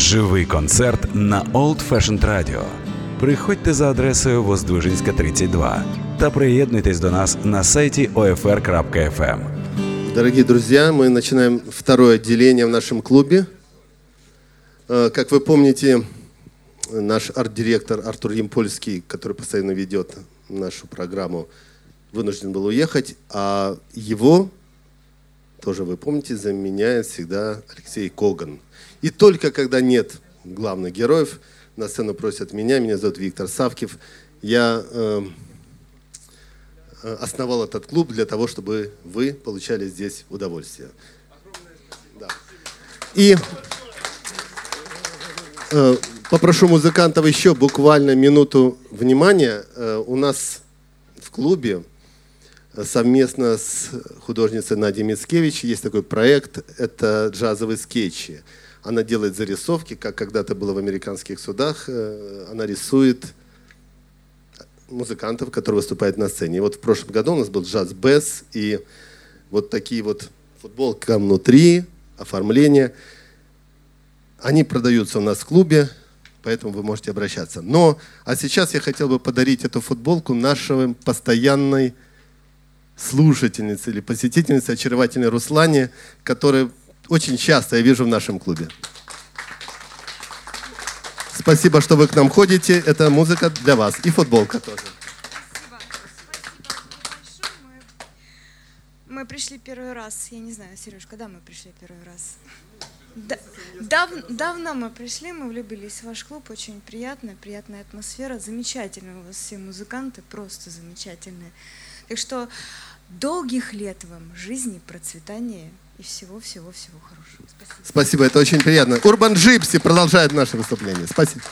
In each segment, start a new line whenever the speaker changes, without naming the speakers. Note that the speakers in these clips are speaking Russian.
Живий концерт на Old Fashioned Radio. Приходьте за адресою Воздвижинська, 32 та приєднуйтесь до нас на сайті OFR.FM.
Дорогие друзья, мы начинаем второе отделение в нашем клубе. Э, Как вы помните, наш арт-директор Артур Емпольский, который постоянно ведет нашу программу, вынужден был уехать, а его, тоже вы помните, заменяет всегда Алексей Коган. И только когда нет главных героев, на сцену просят меня, меня зовут Виктор Савкив, я э, э, основал этот клуб для того, чтобы вы получали здесь удовольствие. Да. И э, попрошу музыкантов еще буквально минуту внимания. Э, у нас в клубе э, совместно с художницей Надей Мицкевич есть такой проект, это джазовые скетчи. Она делает зарисовки, как когда-то было в американских судах. Э, Она рисует музыкантов, которые выступают на сцене. И вот в прошлом году у нас был джаз бэс и вот такие вот футболка внутри, оформление. Они продаются у нас в клубе, поэтому вы можете обращаться. Но, а сейчас я хотел бы подарить эту футболку нашей постоянной слушательнице или посетительнице, очаровательной Руслане, которую очень часто я вижу в нашем клубе. Спасибо, что вы к нам ходите. Это музыка для вас. И футболка тоже.
Мы пришли первый раз, я не знаю, Сереж, когда мы пришли первый раз? Да- дав- давно мы пришли, мы влюбились в ваш клуб, очень приятная, приятная атмосфера, замечательные у вас все музыканты, просто замечательные. Так что долгих лет вам жизни, процветания и всего-всего-всего хорошего. Спасибо.
Спасибо, это очень приятно. Урбан Джипси продолжает наше выступление. Спасибо.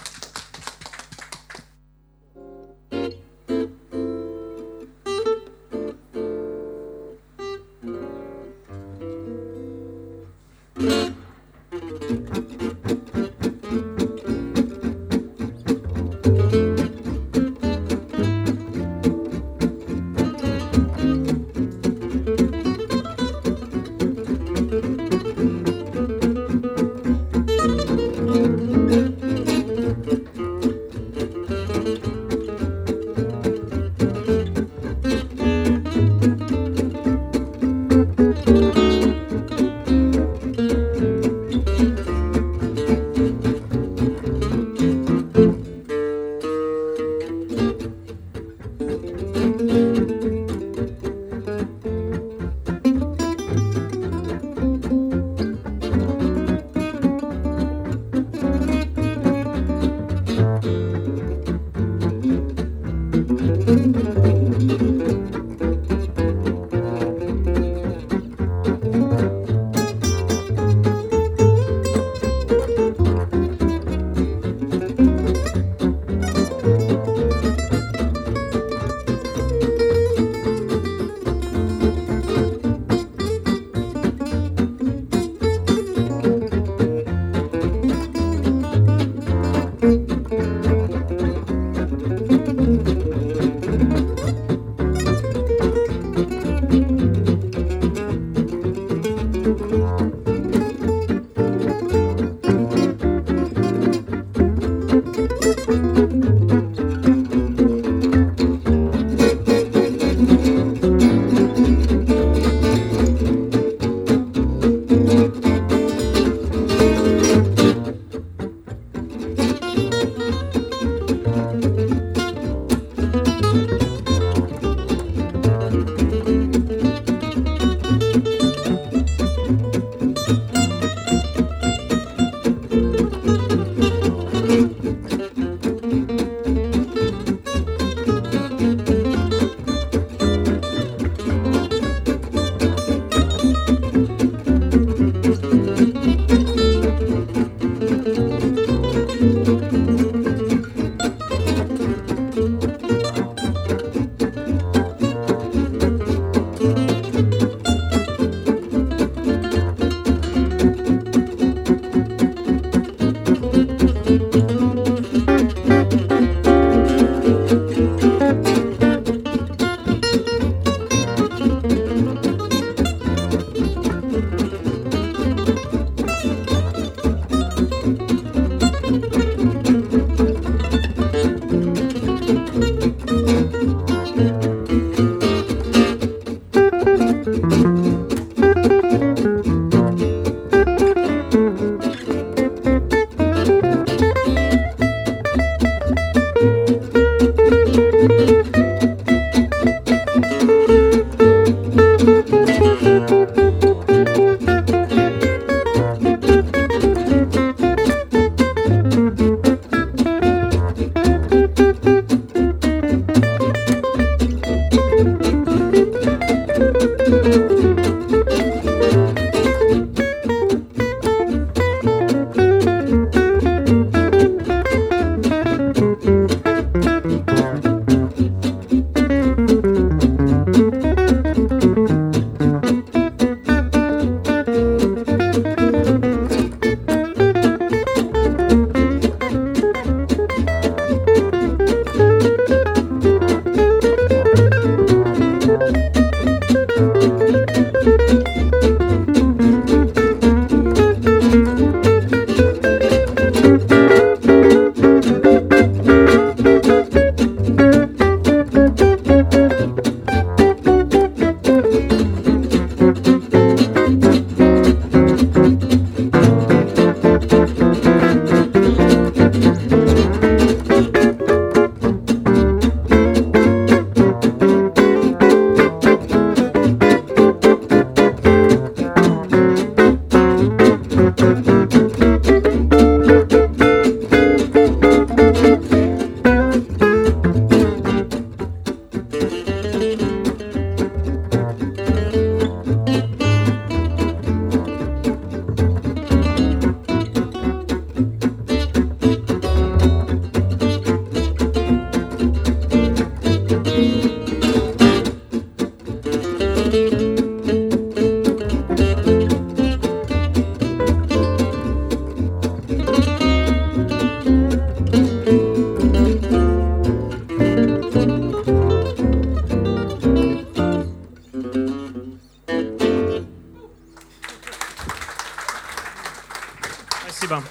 Спасибо.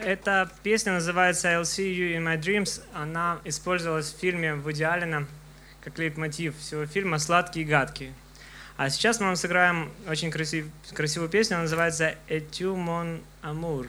Эта песня называется «I'll see you in my dreams». Она использовалась в фильме Вуди Аллена как лейтмотив всего фильма «Сладкий и гадкий». А сейчас мы вам сыграем очень красив, красивую песню, она называется «Et mon amour».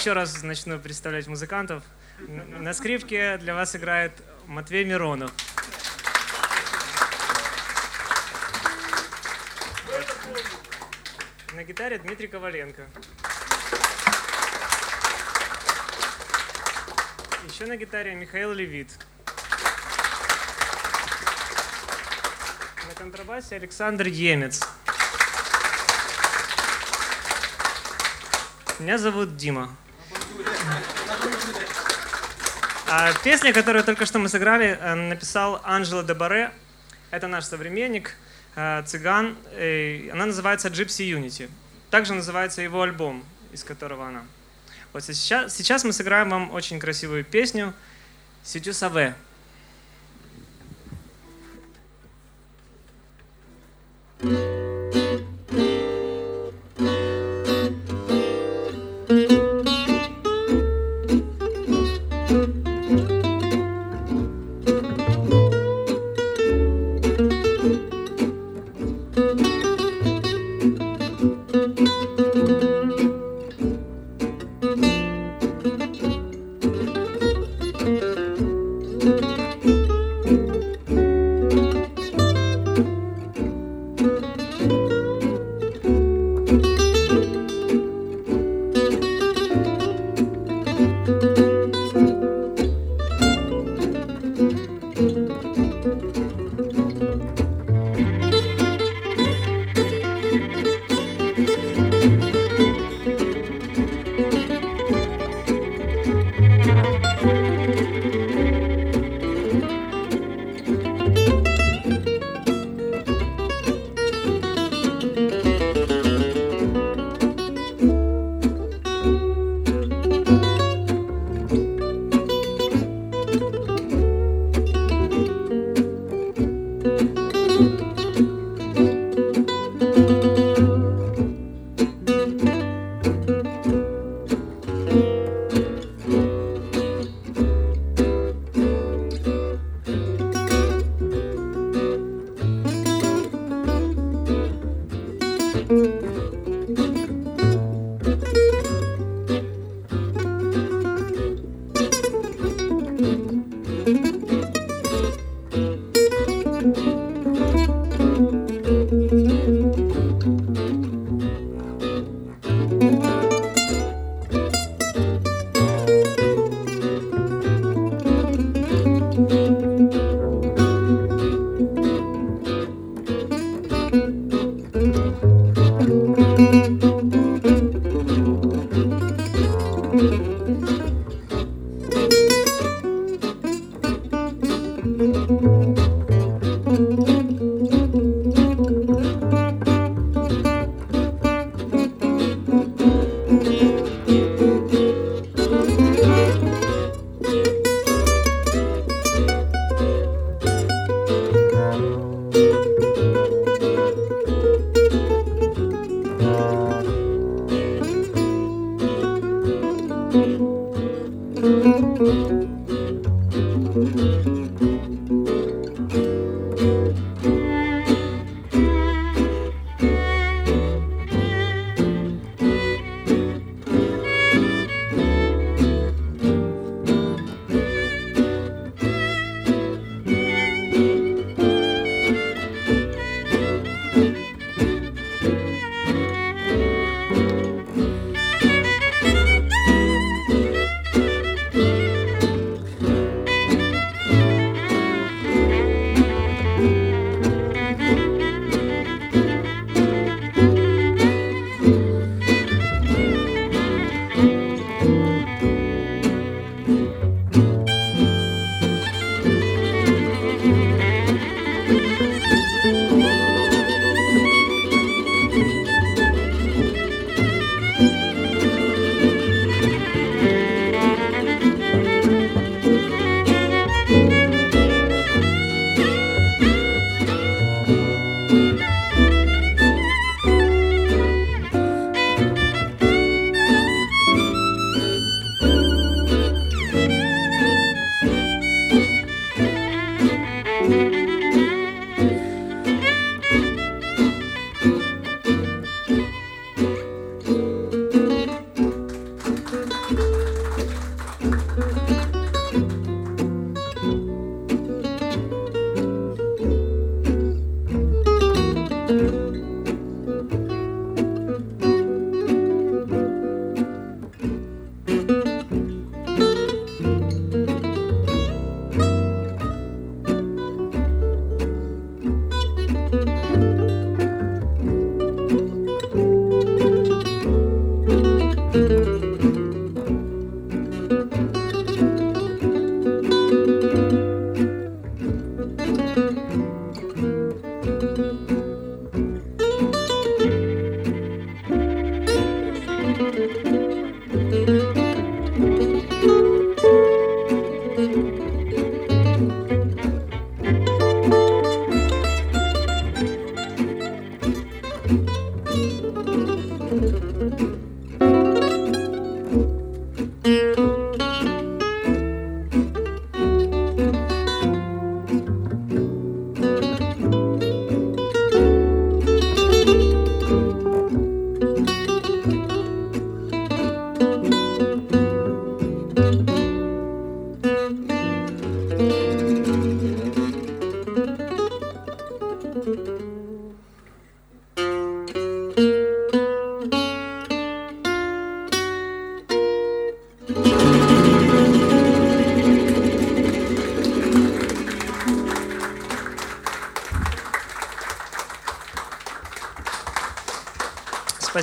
Еще раз начну представлять музыкантов. На скрипке для вас играет Матвей Миронов. На гитаре Дмитрий Коваленко. Еще на гитаре Михаил Левит. На контрабасе Александр Емец. Меня зовут Дима. А, песня, которую только что мы сыграли, э, написал Анжела Дебаре. Это наш современник, э, цыган. Э, она называется Gypsy Unity. Также называется его альбом, из которого она. Вот сейчас, сейчас мы сыграем вам очень красивую песню «Сидю Саве».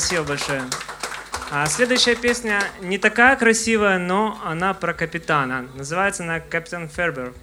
Спасибо большое. А следующая песня не такая красивая, но она про капитана. Называется она «Капитан Фербер».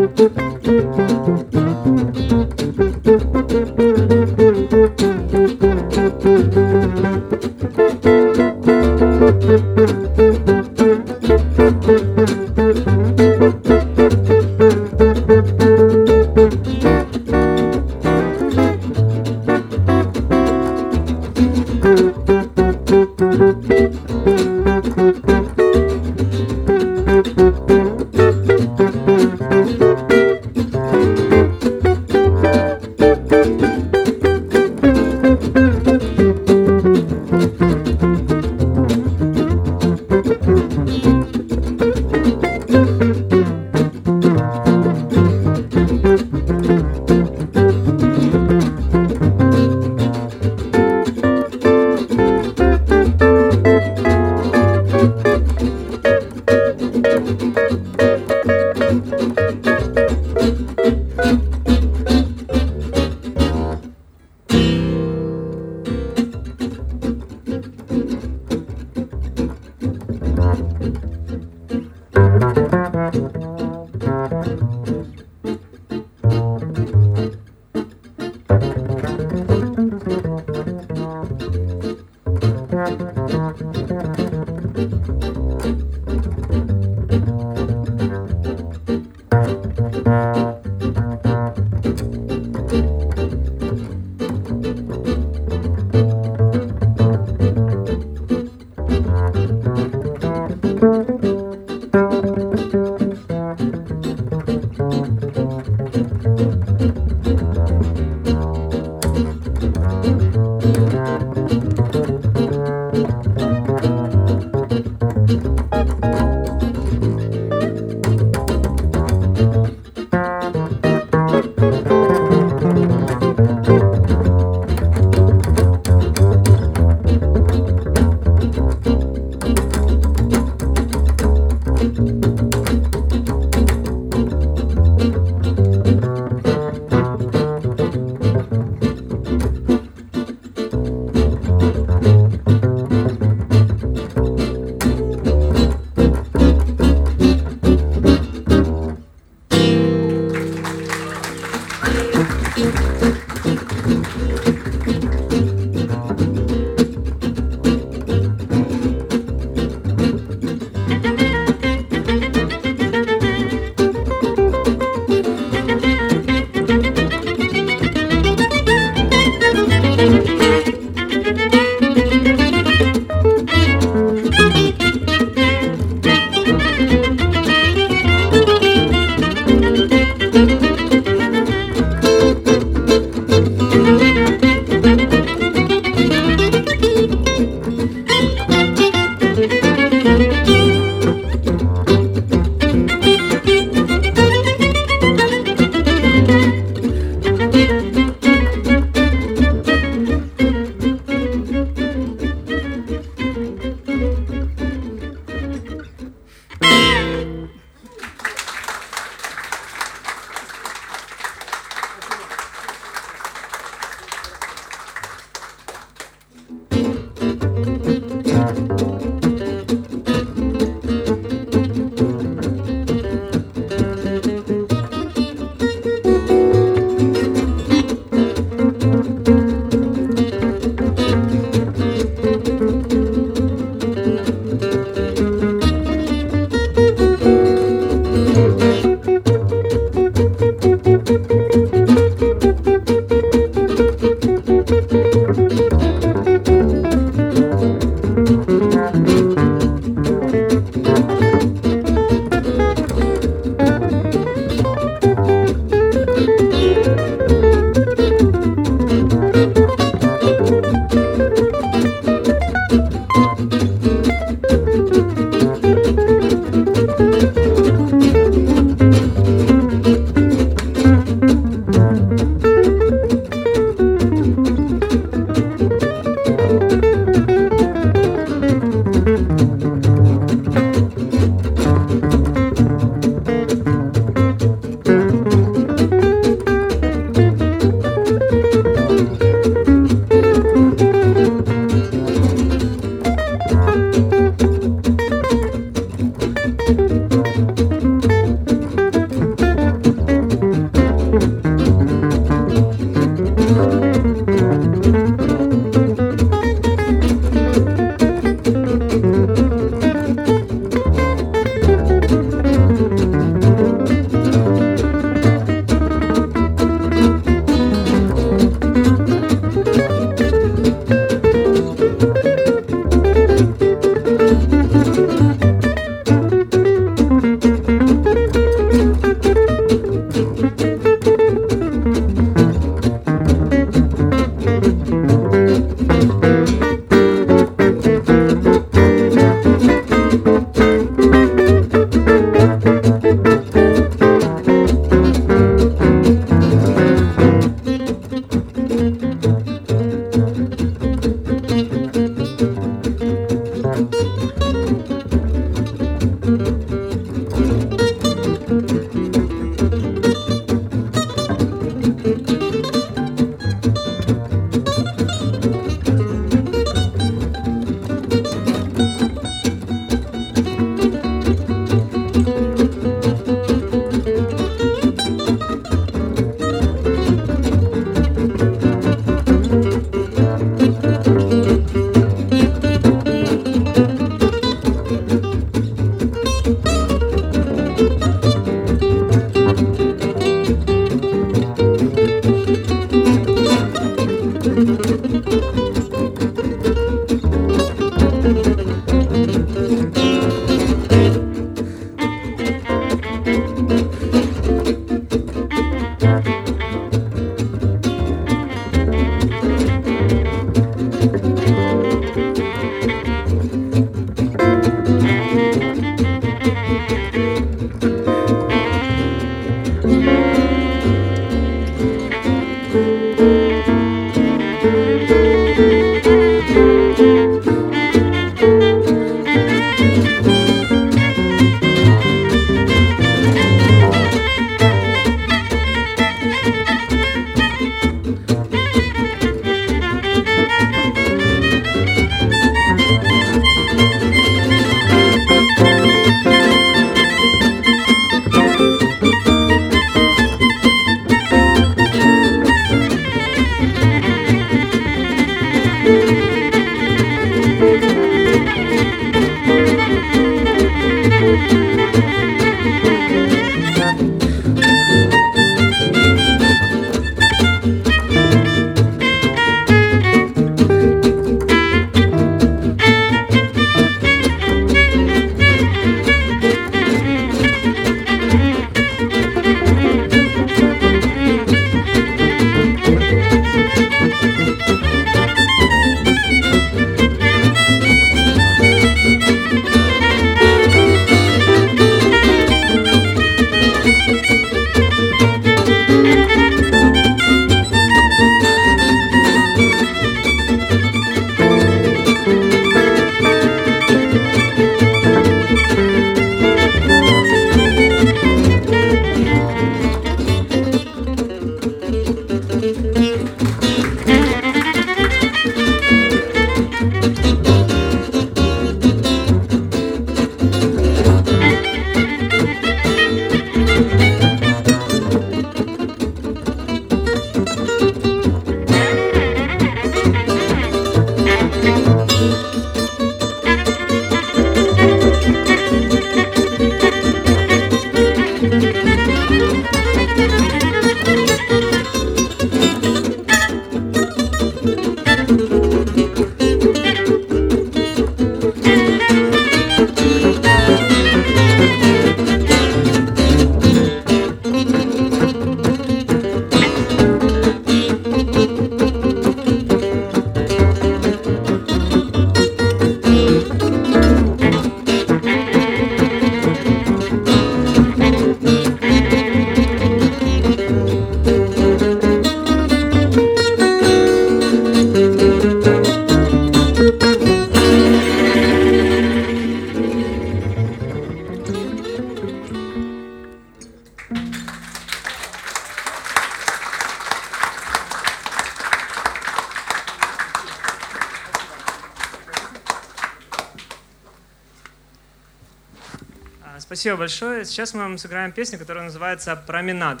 Спасибо большое. Сейчас мы вам сыграем песню, которая называется «Променад».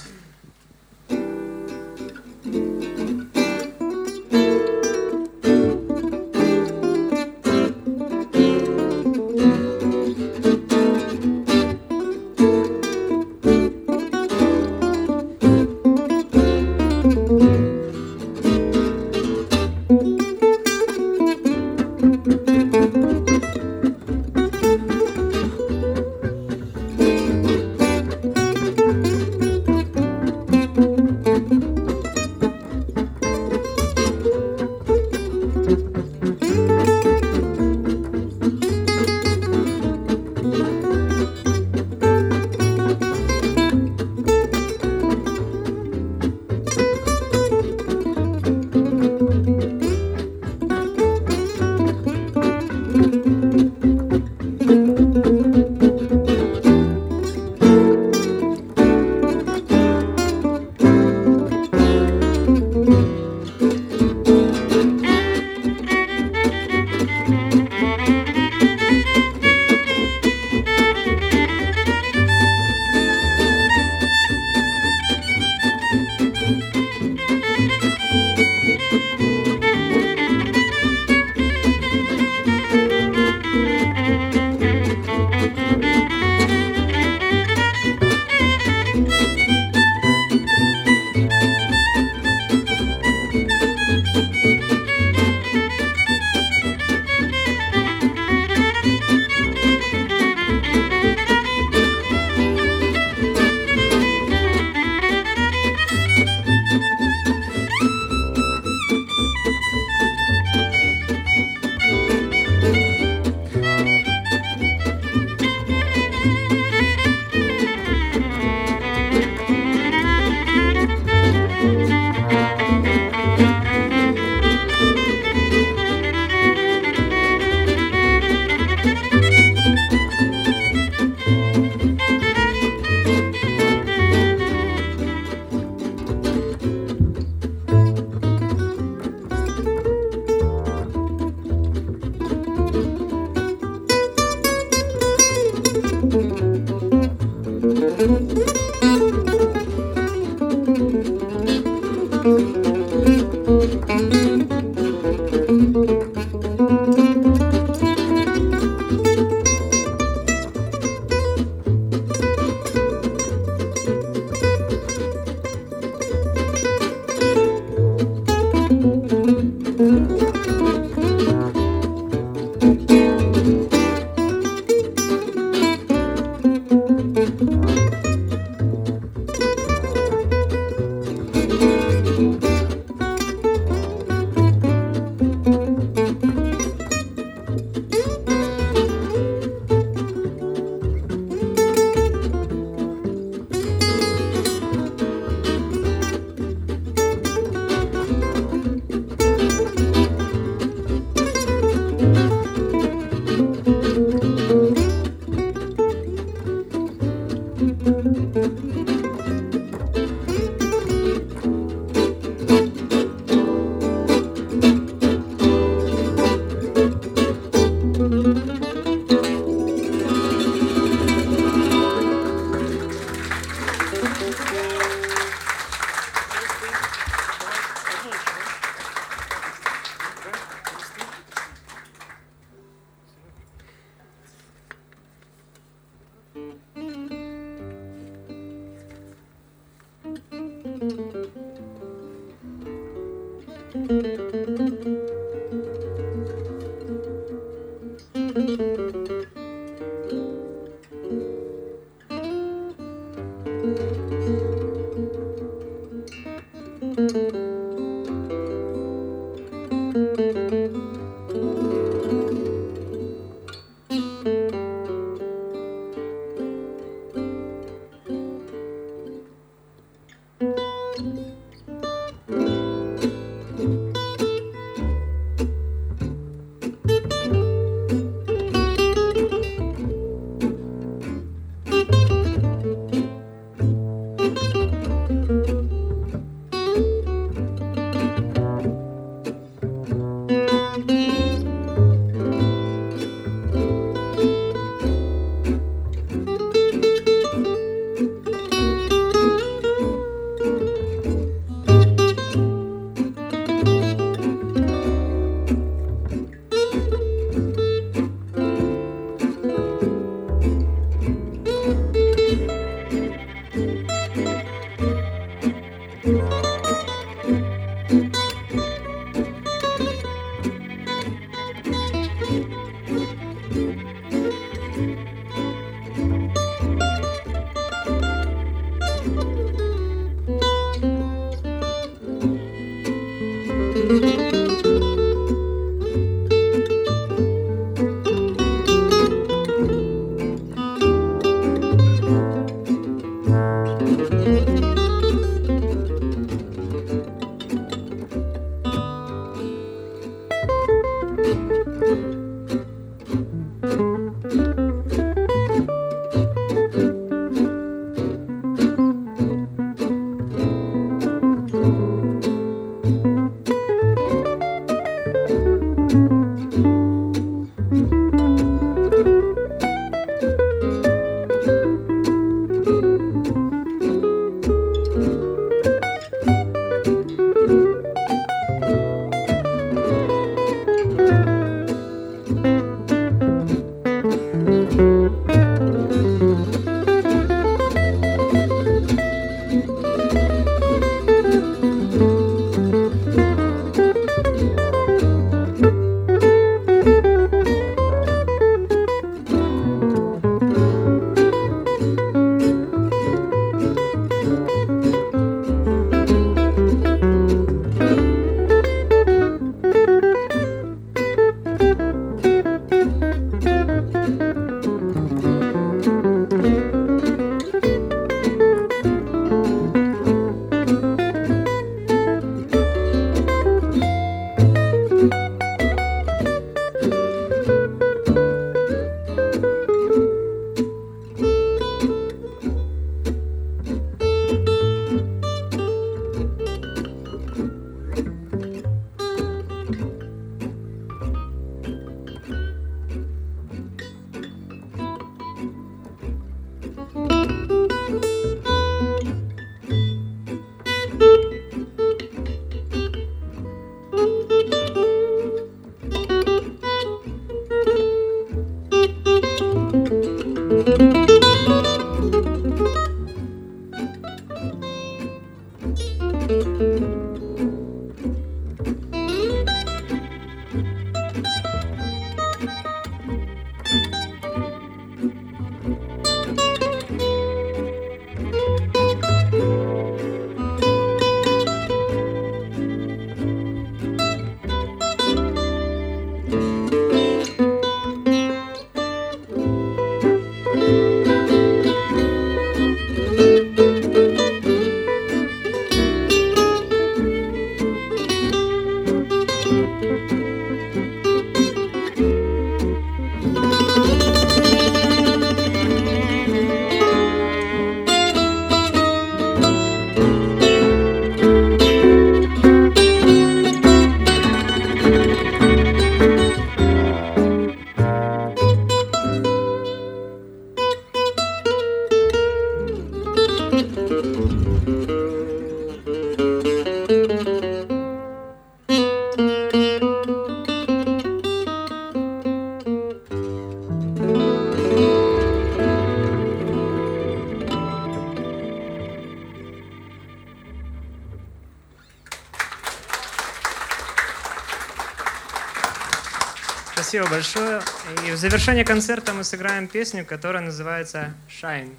Спасибо большое. И в завершение концерта мы сыграем песню, которая называется «Shine».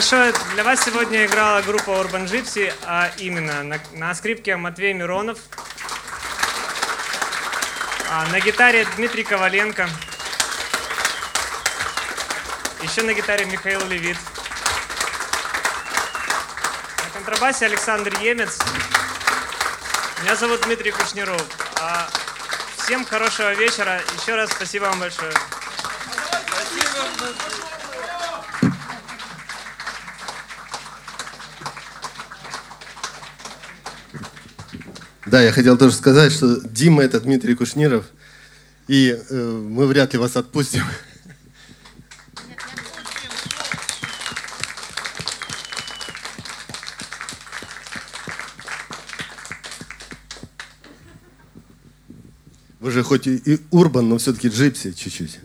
Большое. Для вас сегодня играла группа Urban Gypsy, а именно на, на скрипке Матвей Миронов, а на гитаре Дмитрий Коваленко, еще на гитаре Михаил Левит, на контрабасе Александр Емец. Меня зовут Дмитрий Кушниров. А всем хорошего вечера. Еще раз спасибо вам большое.
Да, я хотел тоже сказать, что Дима это Дмитрий Кушниров, и э, мы вряд ли вас отпустим. Вы же хоть и, урбан, но все-таки джипси чуть-чуть.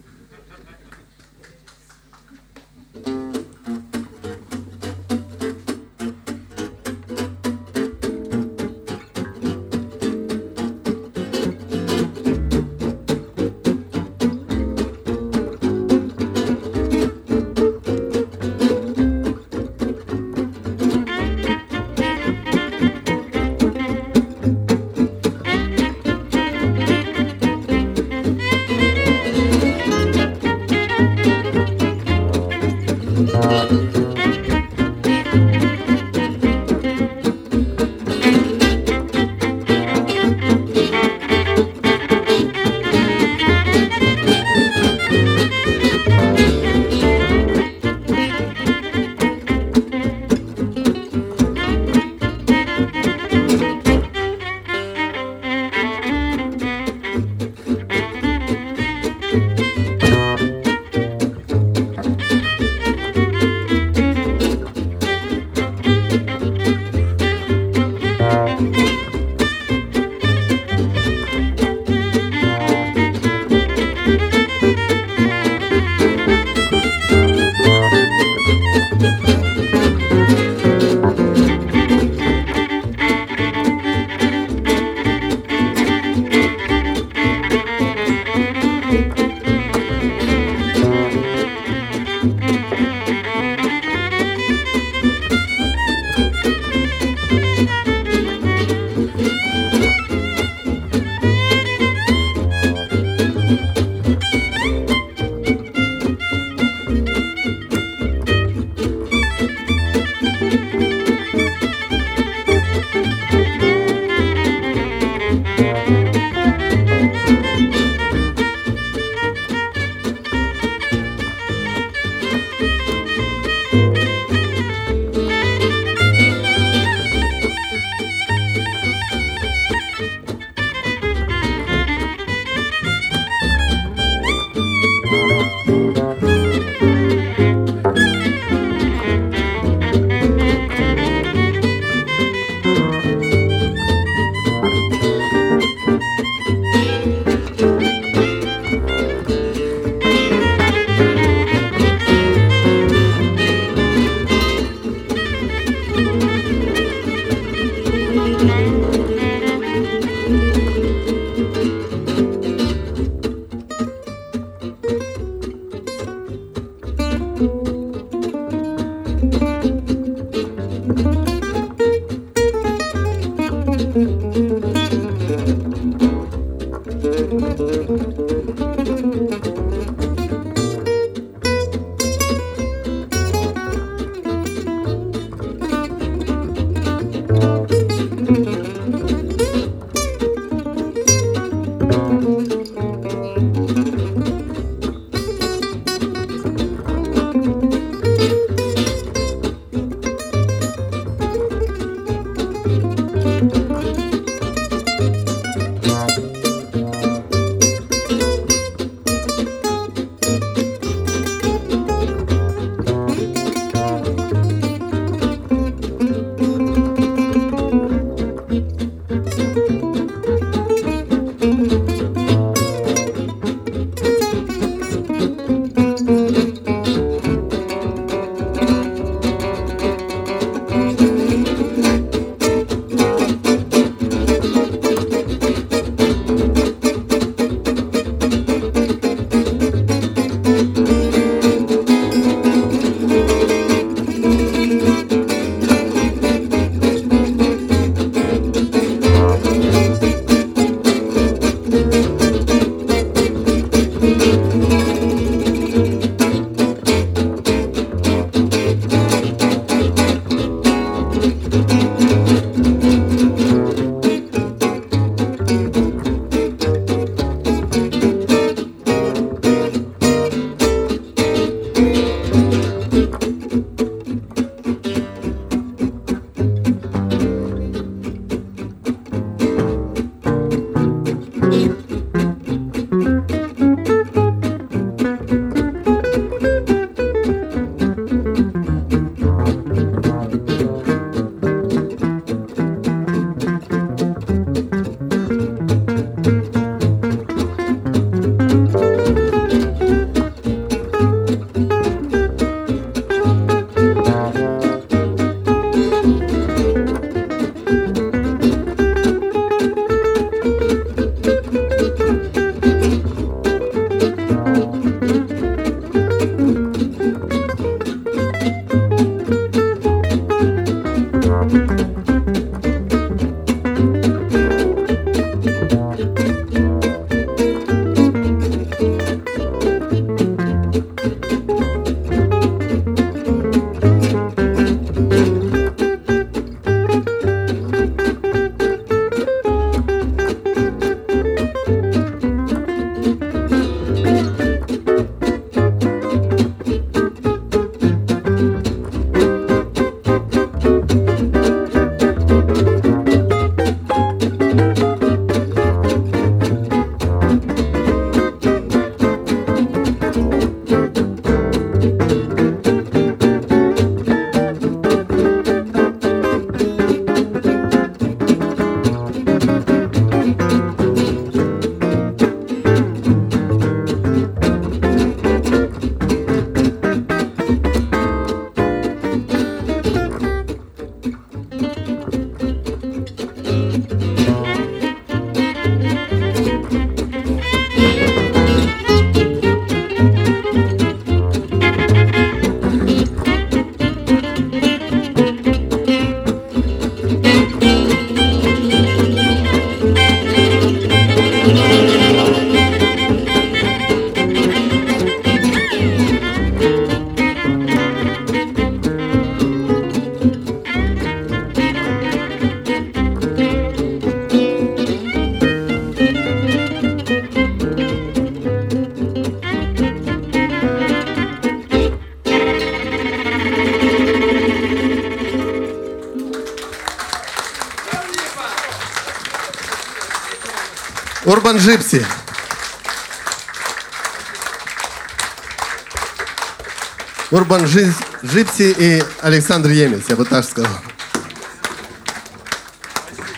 Urban Gypsy и Александр Емец, я бы так сказал.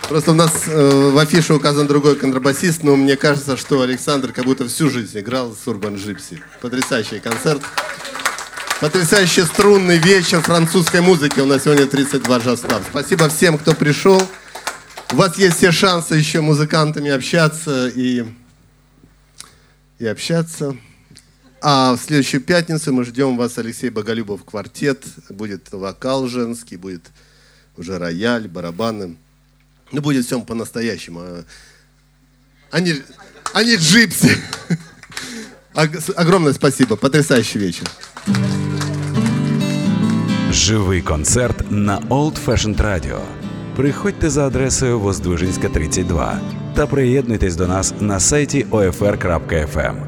Просто у нас э, в афише указан другой контрабасист, но мне кажется, что Александр как будто всю жизнь играл с Urban Gypsy. Потрясающий концерт. Потрясающий струнный вечер французской музыки. У нас сегодня 32 Jazz Club. Спасибо всем, кто пришел. У вас есть все шансы еще музыкантами общаться и, и общаться. А в следующую пятницу мы ждем вас, Алексей Боголюбов, квартет. Будет вокал женский, будет уже рояль, барабаны. Ну, будет все по-настоящему. А они, они джипси. Огромное спасибо. Потрясающий вечер.
Живий концерт на Old Fashioned Radio. Приходьте за адресою Воздвижинська, 32 та приєднуйтесь до нас на сайті OFR.FM.